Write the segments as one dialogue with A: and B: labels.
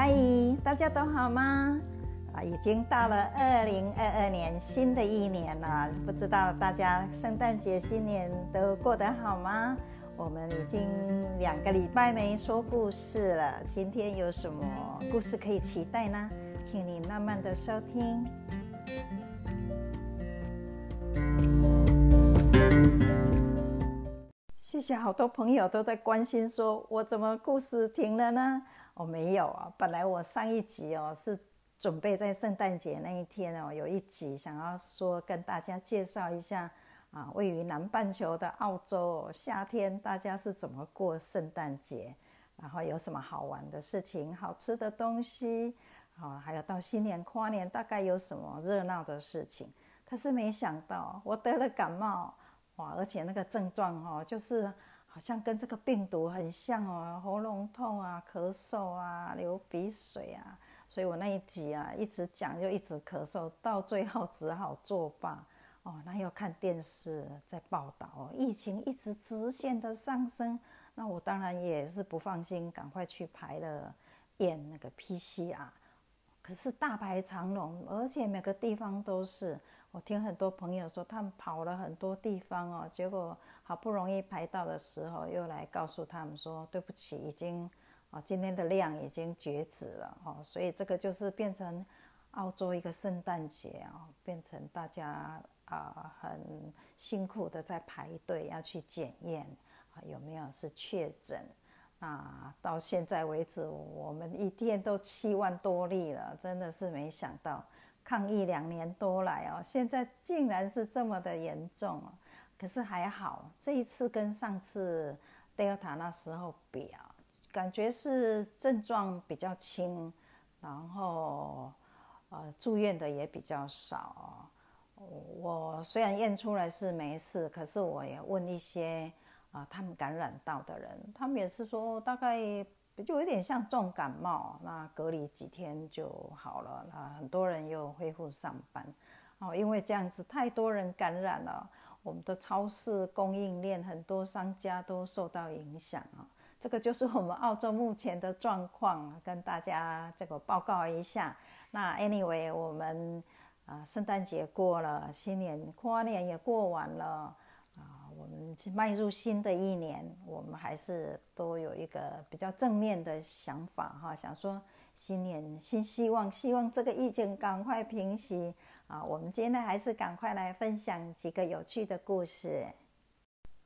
A: 嗨，大家都好吗？啊，已经到了二零二二年新的一年了，不知道大家圣诞节、新年都过得好吗？我们已经两个礼拜没说故事了，今天有什么故事可以期待呢？请你慢慢的收听。谢谢，好多朋友都在关心，说我怎么故事停了呢？我没有啊，本来我上一集哦是准备在圣诞节那一天哦有一集想要说跟大家介绍一下啊，位于南半球的澳洲夏天大家是怎么过圣诞节，然后有什么好玩的事情、好吃的东西啊，还有到新年跨年大概有什么热闹的事情。可是没想到我得了感冒哇，而且那个症状哦就是。好像跟这个病毒很像哦，喉咙痛啊，咳嗽啊，流鼻水啊，所以我那一集啊一直讲就一直咳嗽，到最后只好作罢哦。那要看电视在报道哦，疫情一直直线的上升，那我当然也是不放心，赶快去排了验那个 PCR，可是大排长龙，而且每个地方都是。我听很多朋友说，他们跑了很多地方哦，结果好不容易排到的时候，又来告诉他们说对不起，已经啊今天的量已经截止了哦，所以这个就是变成澳洲一个圣诞节啊，变成大家啊很辛苦的在排队要去检验啊有没有是确诊啊，到现在为止我们一天都七万多例了，真的是没想到。抗疫两年多来哦，现在竟然是这么的严重。可是还好，这一次跟上次 Delta 那时候比啊，感觉是症状比较轻，然后呃住院的也比较少。我虽然验出来是没事，可是我也问一些啊他们感染到的人，他们也是说大概。就有点像重感冒，那隔离几天就好了。那很多人又恢复上班，哦，因为这样子太多人感染了，我们的超市供应链很多商家都受到影响啊。这个就是我们澳洲目前的状况，跟大家这个报告一下。那 anyway，我们啊，圣诞节过了，新年跨年也过完了。我们迈入新的一年，我们还是都有一个比较正面的想法哈，想说新年新希望，希望这个疫情赶快平息啊！我们今天还是赶快来分享几个有趣的故事。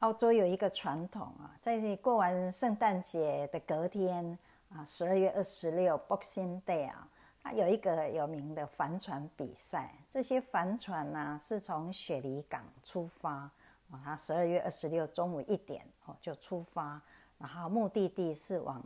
A: 澳洲有一个传统啊，在过完圣诞节的隔天啊，十二月二十六 Boxing Day 啊，它有一个有名的帆船比赛。这些帆船呢，是从雪梨港出发。啊，他十二月二十六中午一点哦就出发，然后目的地是往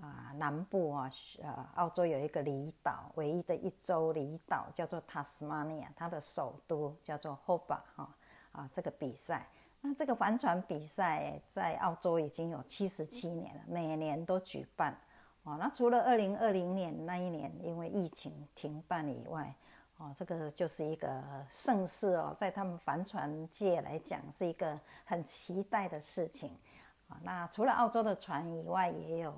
A: 啊南部啊，呃，澳洲有一个离岛，唯一的一州离岛叫做塔斯马尼亚，它的首都叫做 hoba 哈啊，这个比赛，那这个帆船比赛在澳洲已经有七十七年了，每年都举办哦。那除了二零二零年那一年因为疫情停办以外，哦，这个就是一个盛事哦，在他们帆船界来讲是一个很期待的事情啊。那除了澳洲的船以外，也有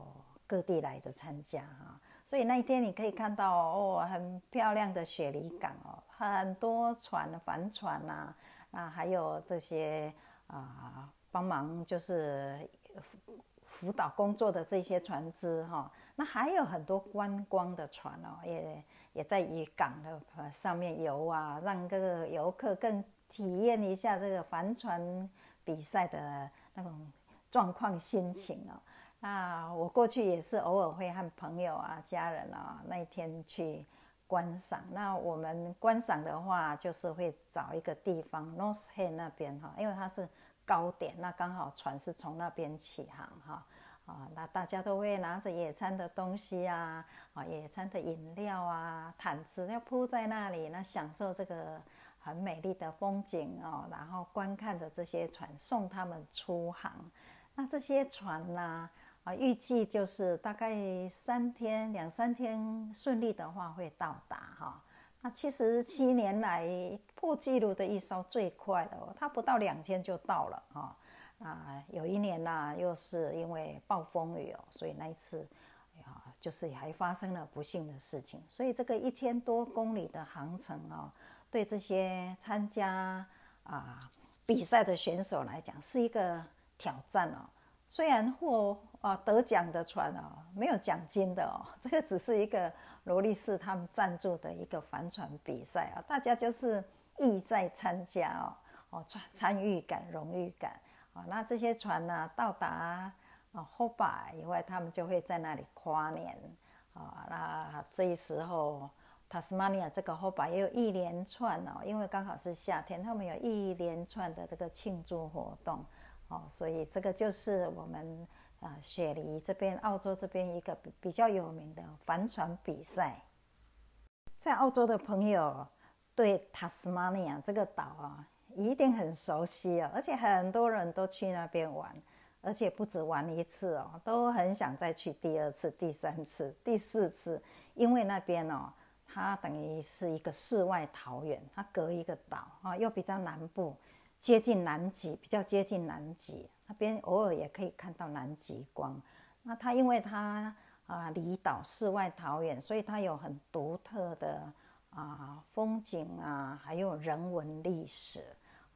A: 各地来的参加哈。所以那一天你可以看到哦，很漂亮的雪梨港哦，很多船帆船呐，那还有这些啊帮忙就是辅导工作的这些船只哈。那还有很多观光的船哦，也。也在渔港的上面游啊，让各个游客更体验一下这个帆船比赛的那种状况心情哦。那我过去也是偶尔会和朋友啊、家人啊那一天去观赏。那我们观赏的话，就是会找一个地方，North Head 那边哈，因为它是高点，那刚好船是从那边起航哈。啊，那大家都会拿着野餐的东西啊，啊，野餐的饮料啊，毯子要铺在那里，那享受这个很美丽的风景哦，然后观看着这些船送他们出航。那这些船呢，啊，预计就是大概三天两三天顺利的话会到达哈。那其实七年来破纪录的一艘最快的，它不到两天就到了哈。啊，有一年呢，又是因为暴风雨哦，所以那一次，呀，就是还发生了不幸的事情。所以这个一千多公里的航程哦，对这些参加啊比赛的选手来讲是一个挑战哦。虽然获啊得奖的船哦没有奖金的哦，这个只是一个罗力士他们赞助的一个帆船比赛啊，大家就是意在参加哦哦参参与感荣誉感啊，那这些船呢到达啊 Hobart 以外，他们就会在那里跨年啊，那这时候塔斯马尼亚这个 Hobart 也有一连串哦，因为刚好是夏天，他们有一连串的这个庆祝活动。哦，所以这个就是我们啊雪梨这边、澳洲这边一个比比较有名的帆船比赛。在澳洲的朋友对塔斯马尼亚这个岛啊一定很熟悉哦，而且很多人都去那边玩，而且不止玩一次哦，都很想再去第二次、第三次、第四次，因为那边哦，它等于是一个世外桃源，它隔一个岛啊，又比较南部。接近南极，比较接近南极那边，偶尔也可以看到南极光。那它因为它啊离岛世外桃源，所以它有很独特的啊风景啊，还有人文历史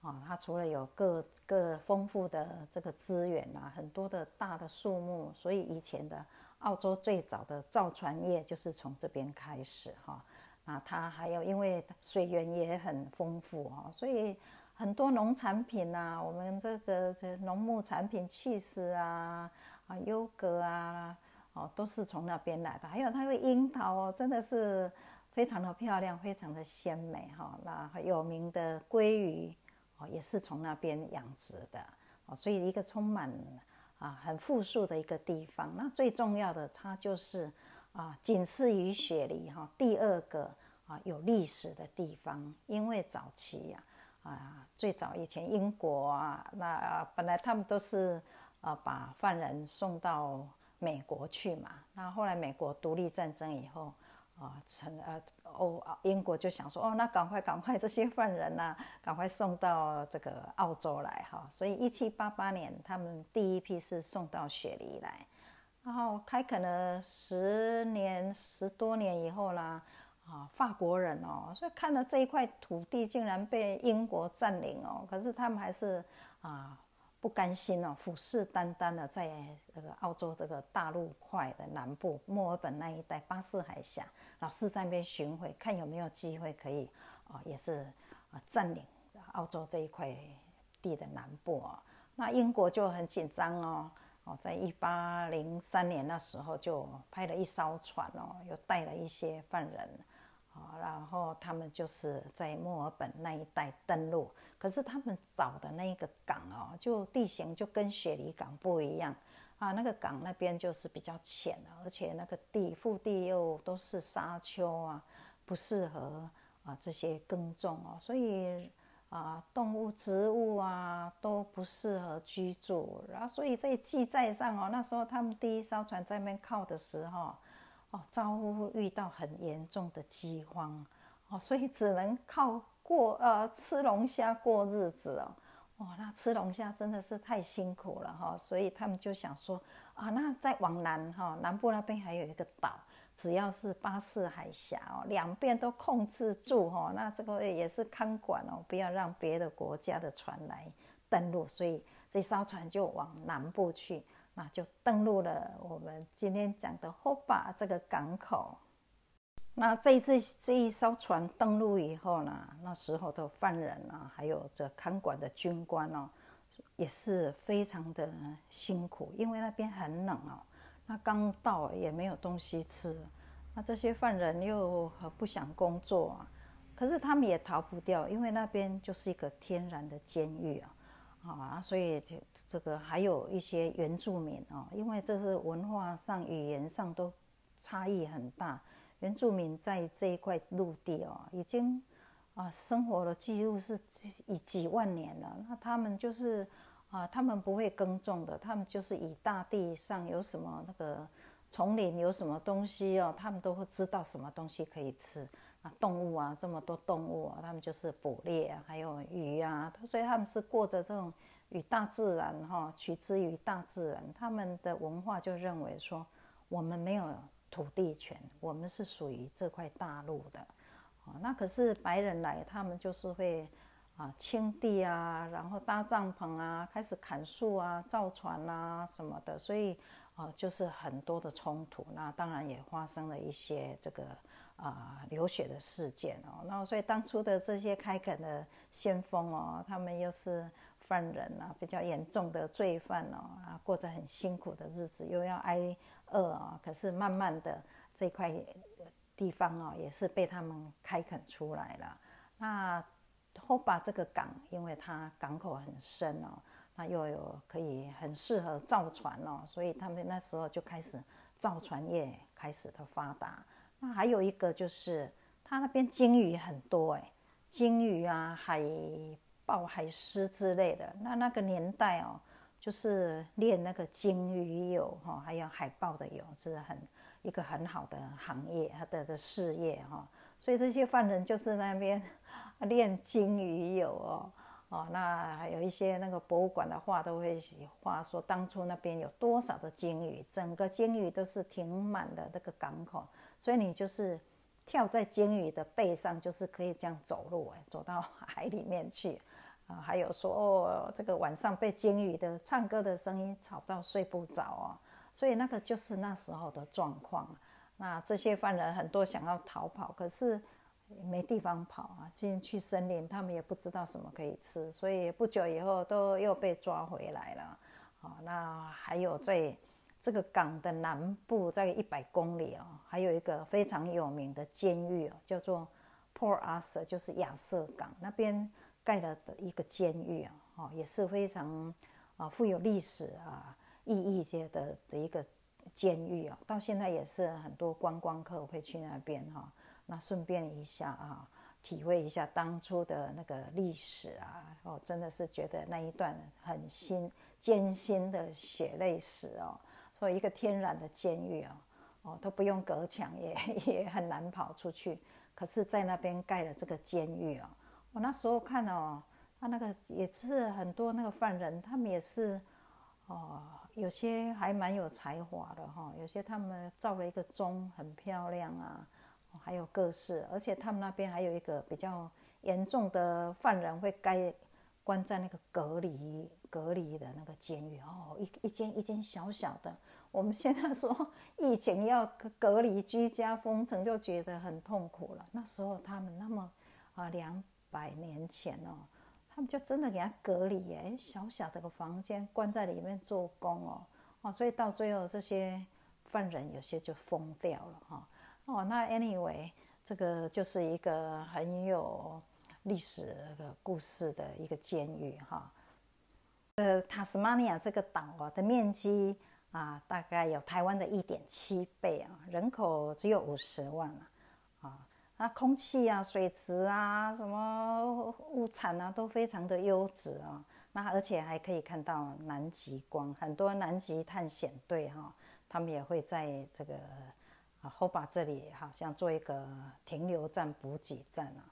A: 啊。它除了有各各丰富的这个资源啊，很多的大的树木，所以以前的澳洲最早的造船业就是从这边开始哈。啊，它还有因为水源也很丰富哈，所以。很多农产品呐，我们这个这农牧产品、气势啊啊优格啊，哦，都是从那边来的。还有它的樱桃哦，真的是非常的漂亮，非常的鲜美哈。那有名的鲑鱼哦，也是从那边养殖的哦。所以一个充满啊很富庶的一个地方。那最重要的，它就是啊仅次于雪梨哈第二个啊有历史的地方，因为早期呀。啊，最早以前英国啊，那啊本来他们都是啊把犯人送到美国去嘛。那后来美国独立战争以后啊，成呃欧英国就想说哦，那赶快赶快这些犯人呐，赶快送到这个澳洲来哈。所以一七八八年他们第一批是送到雪梨来，然后开垦了十年十多年以后啦。啊，法国人哦，所以看到这一块土地竟然被英国占领哦，可是他们还是啊不甘心哦，虎视眈眈的在那个澳洲这个大陆块的南部墨尔本那一带巴士海峡，老是在那边巡回，看有没有机会可以啊，也是啊占领澳洲这一块地的南部啊。那英国就很紧张哦，哦，在一八零三年那时候就派了一艘船哦，又带了一些犯人。然后他们就是在墨尔本那一带登陆，可是他们找的那个港哦，就地形就跟雪梨港不一样啊。那个港那边就是比较浅，而且那个地腹地又都是沙丘啊，不适合啊这些耕种哦，所以啊动物、植物啊都不适合居住。然后所以在记载上哦，那时候他们第一艘船在那边靠的时候。哦，遭遇到很严重的饥荒，哦，所以只能靠过呃吃龙虾过日子哦，哦，那吃龙虾真的是太辛苦了哈，所以他们就想说啊，那再往南哈，南部那边还有一个岛，只要是巴士海峡哦，两边都控制住哈，那这个也是看管哦，不要让别的国家的船来登陆，所以这艘船就往南部去。那就登陆了我们今天讲的 h o b a 这个港口。那这一次这一艘船登陆以后呢，那时候的犯人啊，还有这看管的军官哦，也是非常的辛苦，因为那边很冷哦。那刚到也没有东西吃，那这些犯人又不想工作啊，可是他们也逃不掉，因为那边就是一个天然的监狱啊。啊，所以这个还有一些原住民啊，因为这是文化上、语言上都差异很大。原住民在这一块陆地哦，已经啊生活的记录是以几万年了。那他们就是啊，他们不会耕种的，他们就是以大地上有什么那个丛林有什么东西哦，他们都会知道什么东西可以吃。动物啊，这么多动物啊，他们就是捕猎，还有鱼啊，所以他们是过着这种与大自然哈，取之于大自然。他们的文化就认为说，我们没有土地权，我们是属于这块大陆的。啊，那可是白人来，他们就是会啊清地啊，然后搭帐篷啊，开始砍树啊，造船啊什么的，所以啊就是很多的冲突。那当然也发生了一些这个啊流血的事件哦。那所以当初的这些开垦的先锋哦，他们又是犯人啊，比较严重的罪犯哦，啊过着很辛苦的日子，又要挨饿啊。可是慢慢的这块。地方哦，也是被他们开垦出来了。那后把这个港，因为它港口很深哦，那又有可以很适合造船哦，所以他们那时候就开始造船业开始的发达。那还有一个就是，他那边鲸鱼很多哎，鲸鱼啊、海豹、海狮之类的。那那个年代哦，就是炼那个鲸鱼油哈，还有海豹的油是很。一个很好的行业，他的的事业哈，所以这些犯人就是那边 练金鱼油哦哦，那还有一些那个博物馆的画都会画说，当初那边有多少的鲸鱼，整个鲸鱼都是停满的这个港口，所以你就是跳在鲸鱼的背上，就是可以这样走路哎，走到海里面去啊。还有说哦，这个晚上被鲸鱼的唱歌的声音吵到睡不着哦。所以那个就是那时候的状况，那这些犯人很多想要逃跑，可是没地方跑啊，进去森林，他们也不知道什么可以吃，所以不久以后都又被抓回来了。啊，那还有在这个港的南部大概一百公里哦，还有一个非常有名的监狱哦，叫做 Port Arthur，就是亚瑟港那边盖了的一个监狱啊，哦，也是非常啊富有历史啊。意义界的的一个监狱啊，到现在也是很多观光客会去那边哈，那顺便一下啊，体会一下当初的那个历史啊，哦，真的是觉得那一段很辛艰辛的血泪史哦，所以一个天然的监狱啊，哦都不用隔墙也 也很难跑出去，可是，在那边盖了这个监狱啊，我那时候看哦，他那个也是很多那个犯人，他们也是哦。有些还蛮有才华的哈，有些他们造了一个钟很漂亮啊，还有各式，而且他们那边还有一个比较严重的犯人会该关在那个隔离隔离的那个监狱哦，一一间一间小小的。我们现在说疫情要隔离居家封城，就觉得很痛苦了。那时候他们那么啊，两百年前哦。他们就真的给他隔离耶，小小的个房间，关在里面做工哦，哦，所以到最后这些犯人有些就疯掉了哈，哦，那 anyway，这个就是一个很有历史的故事的一个监狱哈，呃，塔斯马尼亚这个岛啊的面积啊，大概有台湾的一点七倍啊，人口只有五十万啊。那空气啊、水质啊、什么物产啊，都非常的优质啊。那而且还可以看到南极光，很多南极探险队哈，他们也会在这个啊后巴这里好像做一个停留站、补给站啊。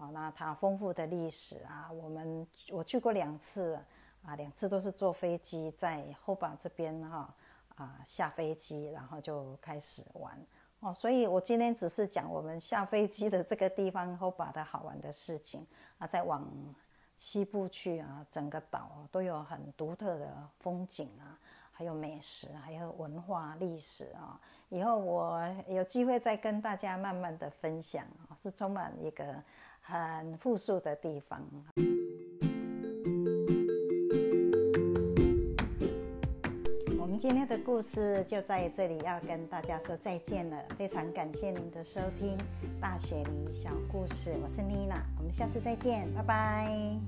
A: 啊，那它丰富的历史啊，我们我去过两次啊，两次都是坐飞机在后巴这边哈啊下飞机，然后就开始玩。哦，所以我今天只是讲我们下飞机的这个地方后把它好玩的事情啊，再往西部去啊，整个岛都有很独特的风景啊，还有美食，还有文化历史啊。以后我有机会再跟大家慢慢的分享啊，是充满一个很富庶的地方。我们今天的故事就在这里，要跟大家说再见了。非常感谢您的收听《大雪梨小故事》，我是妮娜，我们下次再见，拜拜。